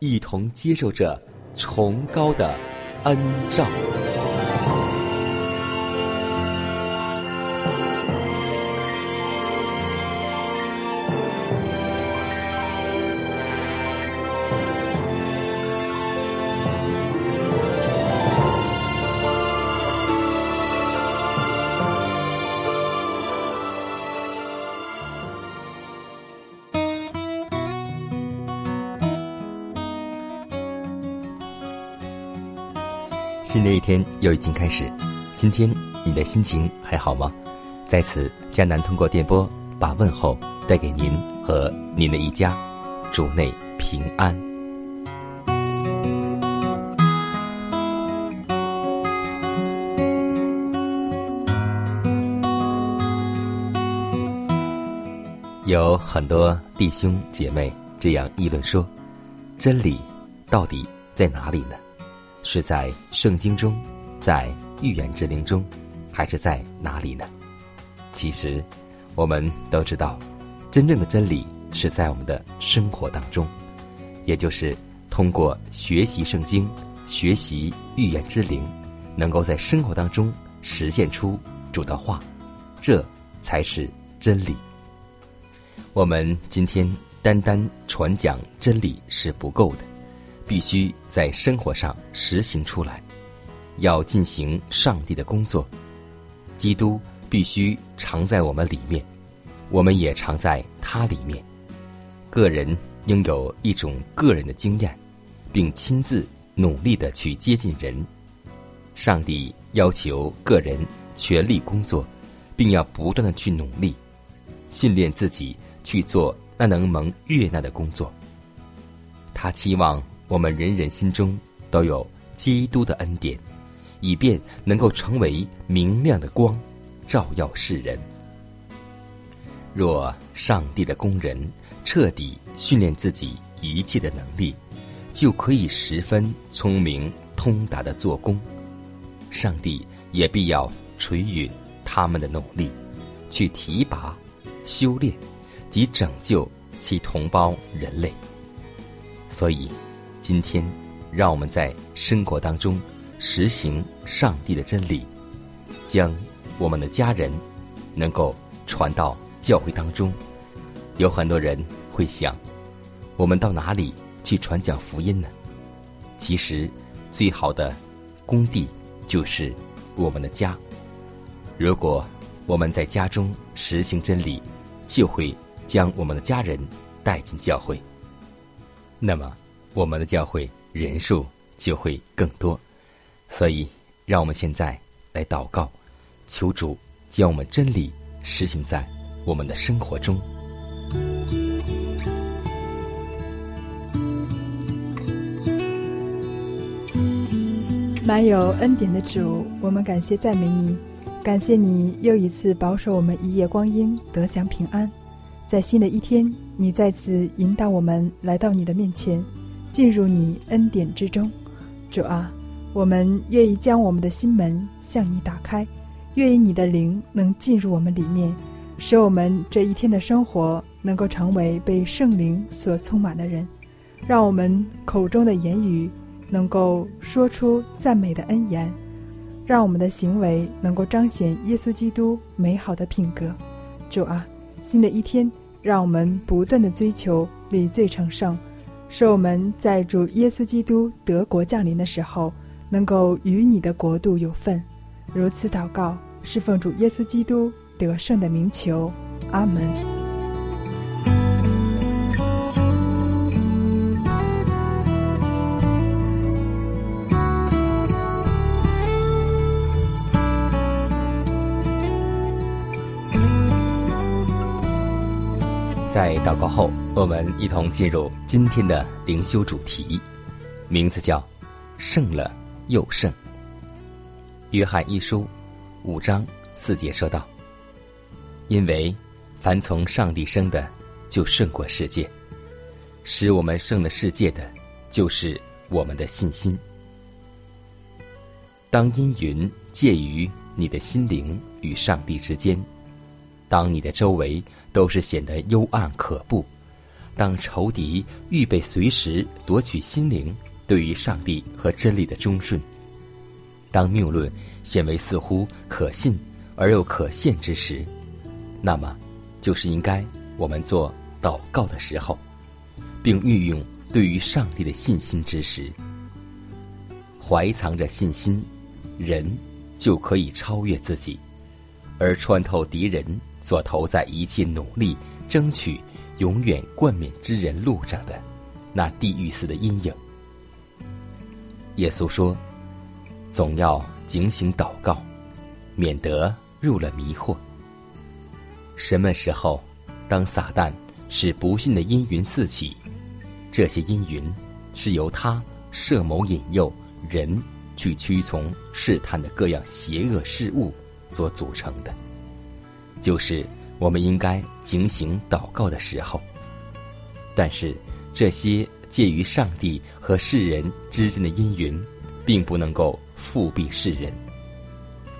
一同接受着崇高的恩照。新的一天又已经开始，今天你的心情还好吗？在此，迦南通过电波把问候带给您和您的一家，主内平安。有很多弟兄姐妹这样议论说：“真理到底在哪里呢？是在圣经中，在预言之灵中，还是在哪里呢？”其实，我们都知道，真正的真理是在我们的生活当中，也就是通过学习圣经、学习预言之灵，能够在生活当中实现出主的话，这才是真理。我们今天单单传讲真理是不够的，必须在生活上实行出来，要进行上帝的工作。基督必须常在我们里面，我们也常在他里面。个人应有一种个人的经验，并亲自努力的去接近人。上帝要求个人全力工作，并要不断的去努力，训练自己。去做那能蒙悦纳的工作。他期望我们人人心中都有基督的恩典，以便能够成为明亮的光，照耀世人。若上帝的工人彻底训练自己一切的能力，就可以十分聪明通达的做工。上帝也必要垂允他们的努力，去提拔、修炼。及拯救其同胞人类。所以，今天让我们在生活当中实行上帝的真理，将我们的家人能够传到教会当中。有很多人会想，我们到哪里去传讲福音呢？其实，最好的工地就是我们的家。如果我们在家中实行真理，就会。将我们的家人带进教会，那么我们的教会人数就会更多。所以，让我们现在来祷告，求主将我们真理实行在我们的生活中。满有恩典的主，我们感谢赞美你，感谢你又一次保守我们一夜光阴，得享平安。在新的一天，你再次引导我们来到你的面前，进入你恩典之中。主啊，我们愿意将我们的心门向你打开，愿意你的灵能进入我们里面，使我们这一天的生活能够成为被圣灵所充满的人。让我们口中的言语能够说出赞美的恩言，让我们的行为能够彰显耶稣基督美好的品格。主啊，新的一天，让我们不断的追求理罪成圣，使我们在主耶稣基督德国降临的时候，能够与你的国度有份。如此祷告，是奉主耶稣基督得胜的名求。阿门。祷告后，我们一同进入今天的灵修主题，名字叫“胜了又胜”。约翰一书五章四节说道：“因为凡从上帝生的，就胜过世界；使我们胜了世界的，就是我们的信心。当阴云介于你的心灵与上帝之间。”当你的周围都是显得幽暗可怖，当仇敌预备随时夺取心灵对于上帝和真理的忠顺，当谬论显为似乎可信而又可信之时，那么就是应该我们做祷告的时候，并运用对于上帝的信心之时。怀藏着信心，人就可以超越自己，而穿透敌人。所投在一切努力争取永远冠冕之人路上的那地狱似的阴影。耶稣说：“总要警醒祷告，免得入了迷惑。”什么时候，当撒旦使不幸的阴云四起，这些阴云是由他设谋引诱人去屈从试探的各样邪恶事物所组成的。就是我们应该警醒祷告的时候，但是这些介于上帝和世人之间的阴云，并不能够复辟世人，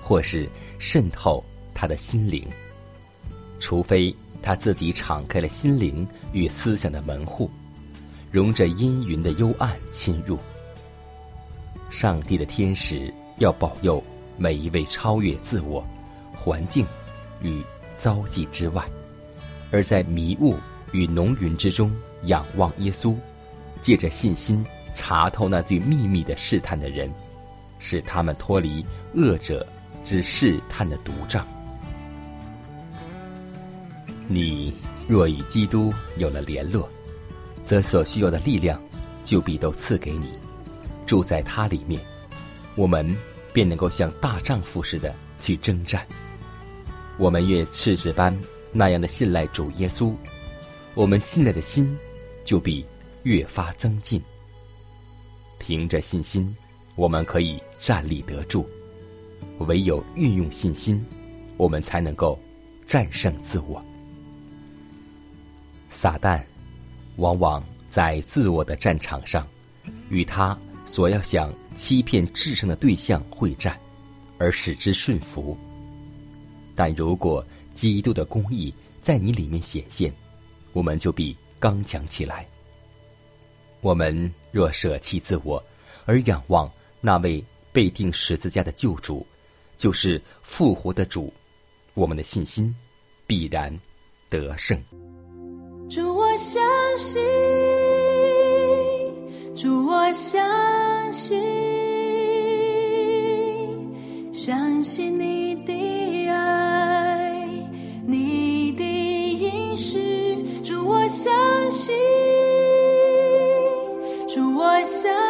或是渗透他的心灵，除非他自己敞开了心灵与思想的门户，容着阴云的幽暗侵入。上帝的天使要保佑每一位超越自我环境。与遭际之外，而在迷雾与浓云之中仰望耶稣，借着信心查透那最秘密的试探的人，使他们脱离恶者之试探的毒障。你若与基督有了联络，则所需要的力量就必都赐给你，住在他里面，我们便能够像大丈夫似的去征战。我们越赤子般那样的信赖主耶稣，我们信赖的心就比越发增进。凭着信心，我们可以站立得住；唯有运用信心，我们才能够战胜自我。撒旦往往在自我的战场上，与他所要想欺骗制胜的对象会战，而使之顺服。但如果基督的公义在你里面显现，我们就必刚强起来。我们若舍弃自我，而仰望那位被钉十字架的救主，就是复活的主，我们的信心必然得胜。祝我相信，祝我相信，相信你我相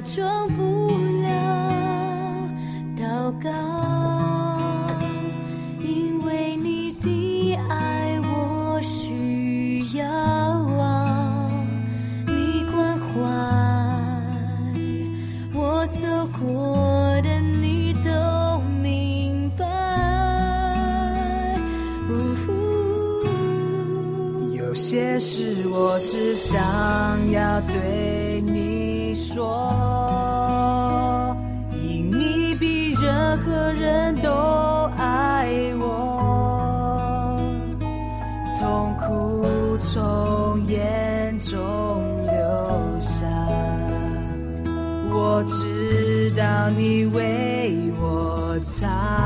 装你为我擦。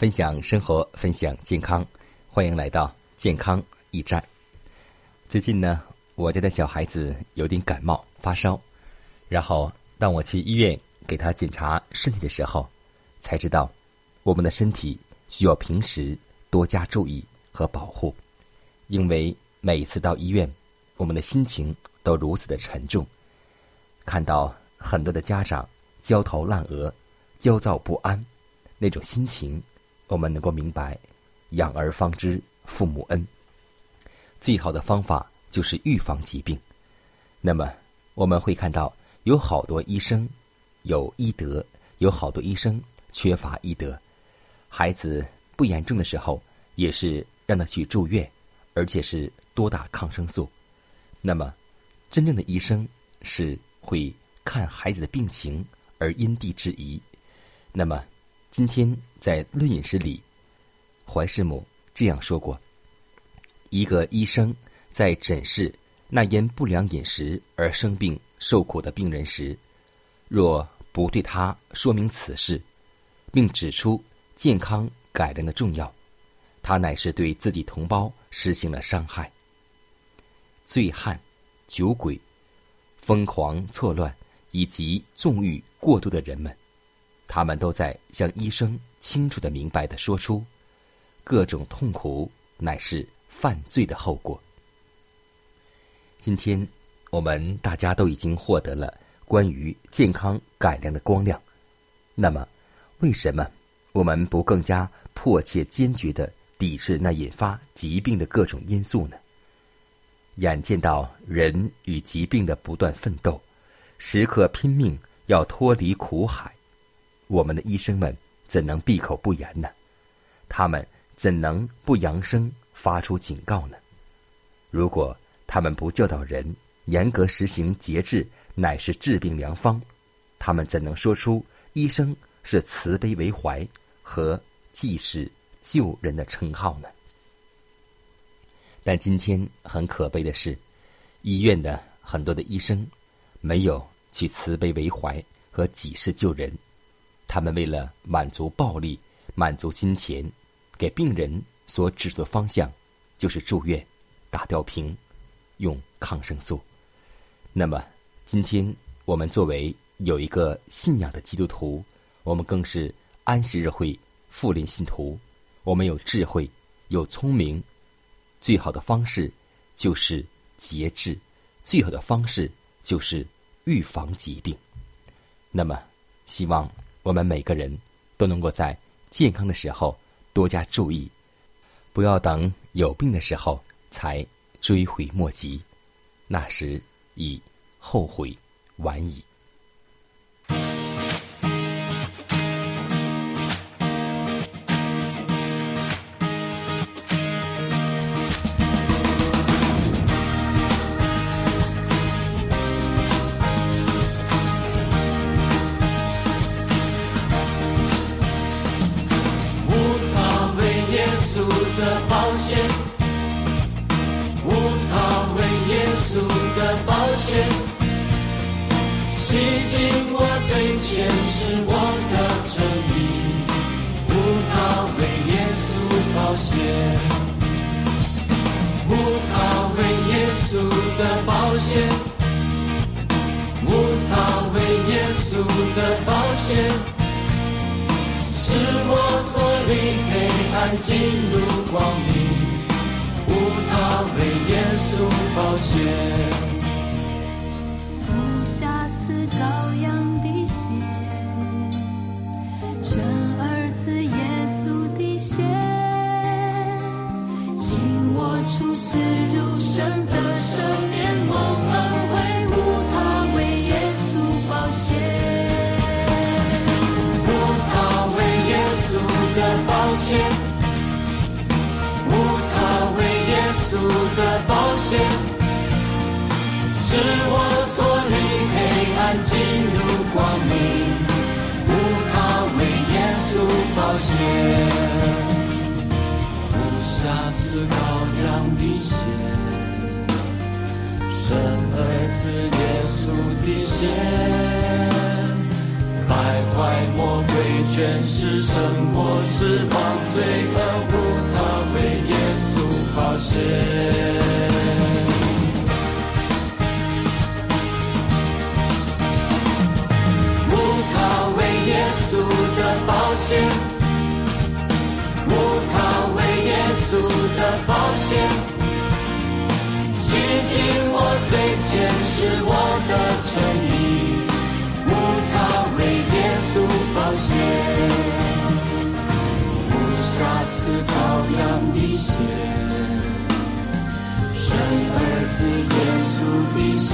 分享生活，分享健康，欢迎来到健康驿站。最近呢，我家的小孩子有点感冒发烧，然后当我去医院给他检查身体的时候，才知道我们的身体需要平时多加注意和保护，因为每次到医院，我们的心情都如此的沉重。看到很多的家长焦头烂额、焦躁不安，那种心情。我们能够明白，养儿方知父母恩。最好的方法就是预防疾病。那么我们会看到，有好多医生有医德，有好多医生缺乏医德。孩子不严重的时候，也是让他去住院，而且是多打抗生素。那么，真正的医生是会看孩子的病情而因地制宜。那么。今天在《论饮食》里，怀世母这样说过：一个医生在诊视那因不良饮食而生病受苦的病人时，若不对他说明此事，并指出健康改良的重要，他乃是对自己同胞实行了伤害。醉汉、酒鬼、疯狂错乱以及纵欲过度的人们。他们都在向医生清楚的、明白的说出，各种痛苦乃是犯罪的后果。今天，我们大家都已经获得了关于健康改良的光亮，那么，为什么我们不更加迫切、坚决的抵制那引发疾病的各种因素呢？眼见到人与疾病的不断奋斗，时刻拼命要脱离苦海。我们的医生们怎能闭口不言呢？他们怎能不扬声发出警告呢？如果他们不教导人严格实行节制乃是治病良方，他们怎能说出医生是慈悲为怀和济世救人的称号呢？但今天很可悲的是，医院的很多的医生没有去慈悲为怀和济世救人，他们为了满足暴力、满足金钱，给病人所指的方向就是住院、打吊瓶、用抗生素。那么，今天我们作为有一个信仰的基督徒，我们更是安息日会富林信徒，我们有智慧，有聪明，最好的方式就是节制，最好的方式就是预防疾病。那么，希望我们每个人都能够在健康的时候多加注意，不要等有病的时候才追悔莫及，那时已后悔晚矣。罪前是我的正义。无他为耶稣保险，无他为耶稣的保险，无他为耶稣的保险。使我脱离黑暗，进入光明。无他为耶稣保险，无瑕疵羔稣的宝血，使我脱离黑暗，进入光明。无他为耶稣宝血，无瑕疵羔羊的血。生儿子耶稣的血，败坏魔鬼权势，胜过死亡罪恶，无他为耶稣宝血。无他为耶稣的保险，无他为耶稣的保险。洗净我罪前是我的诚意，血，生儿子耶稣的血，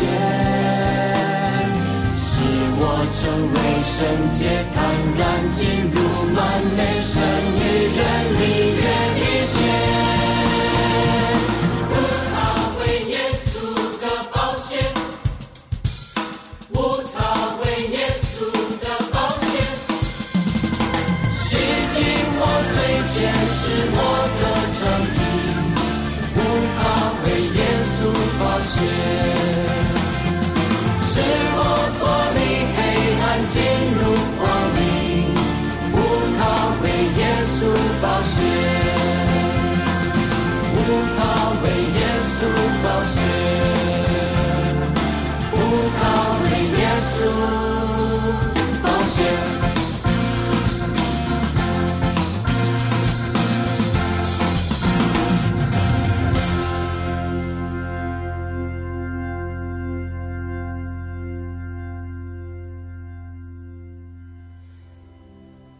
使我成为圣洁，坦然进入满美神与人离耶稣宝血，无他为耶稣宝血。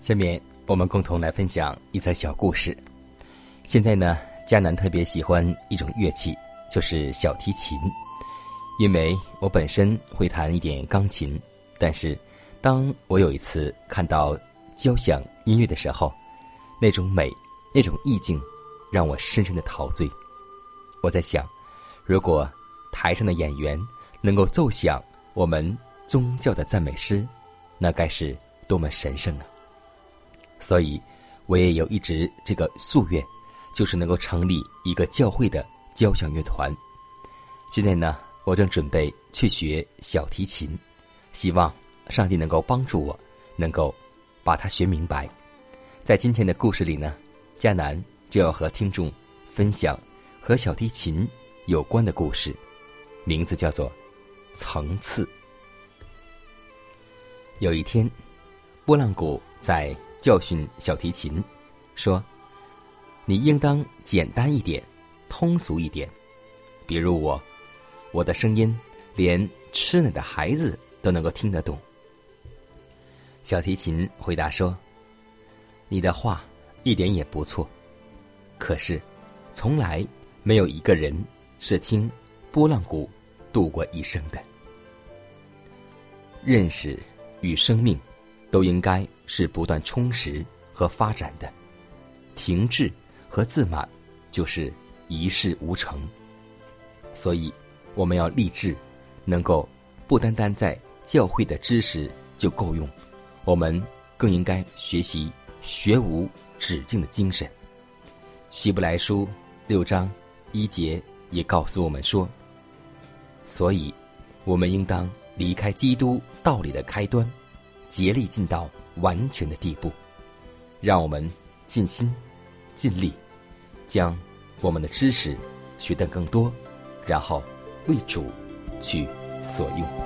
下面我们共同来分享一则小故事。现在呢，迦南特别喜欢一种乐器，就是小提琴。因为我本身会弹一点钢琴，但是当我有一次看到交响音乐的时候，那种美，那种意境，让我深深的陶醉。我在想，如果台上的演员能够奏响我们宗教的赞美诗，那该是多么神圣啊！所以，我也有一直这个夙愿，就是能够成立一个教会的交响乐团。现在呢，我正准备去学小提琴，希望上帝能够帮助我，能够把它学明白。在今天的故事里呢，迦南就要和听众分享和小提琴有关的故事，名字叫做《层次》。有一天，波浪鼓在教训小提琴，说：“你应当简单一点，通俗一点，比如我。”我的声音连吃奶的孩子都能够听得懂。小提琴回答说：“你的话一点也不错，可是从来没有一个人是听波浪鼓度过一生的。认识与生命都应该是不断充实和发展的，停滞和自满就是一事无成。所以。”我们要立志，能够不单单在教会的知识就够用，我们更应该学习学无止境的精神。希伯来书六章一节也告诉我们说：“所以，我们应当离开基督道理的开端，竭力尽到完全的地步。让我们尽心尽力，将我们的知识学得更多，然后。”为主去所用。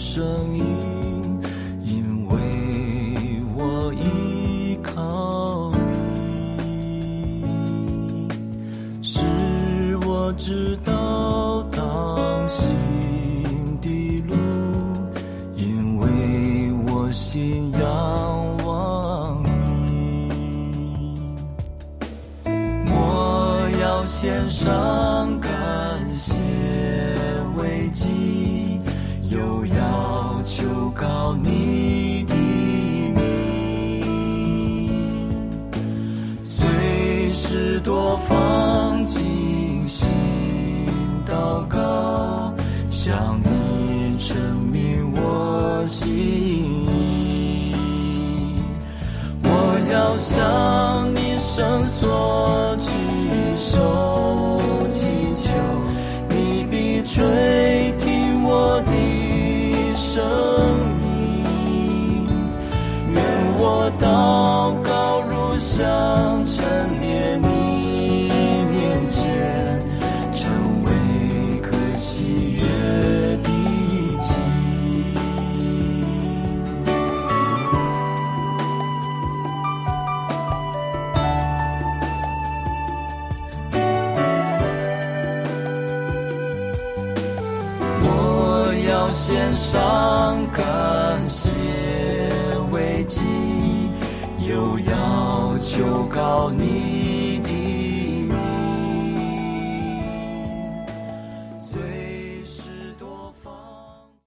声音。所执手祈求你必垂听我的声音愿我祷告如想伤。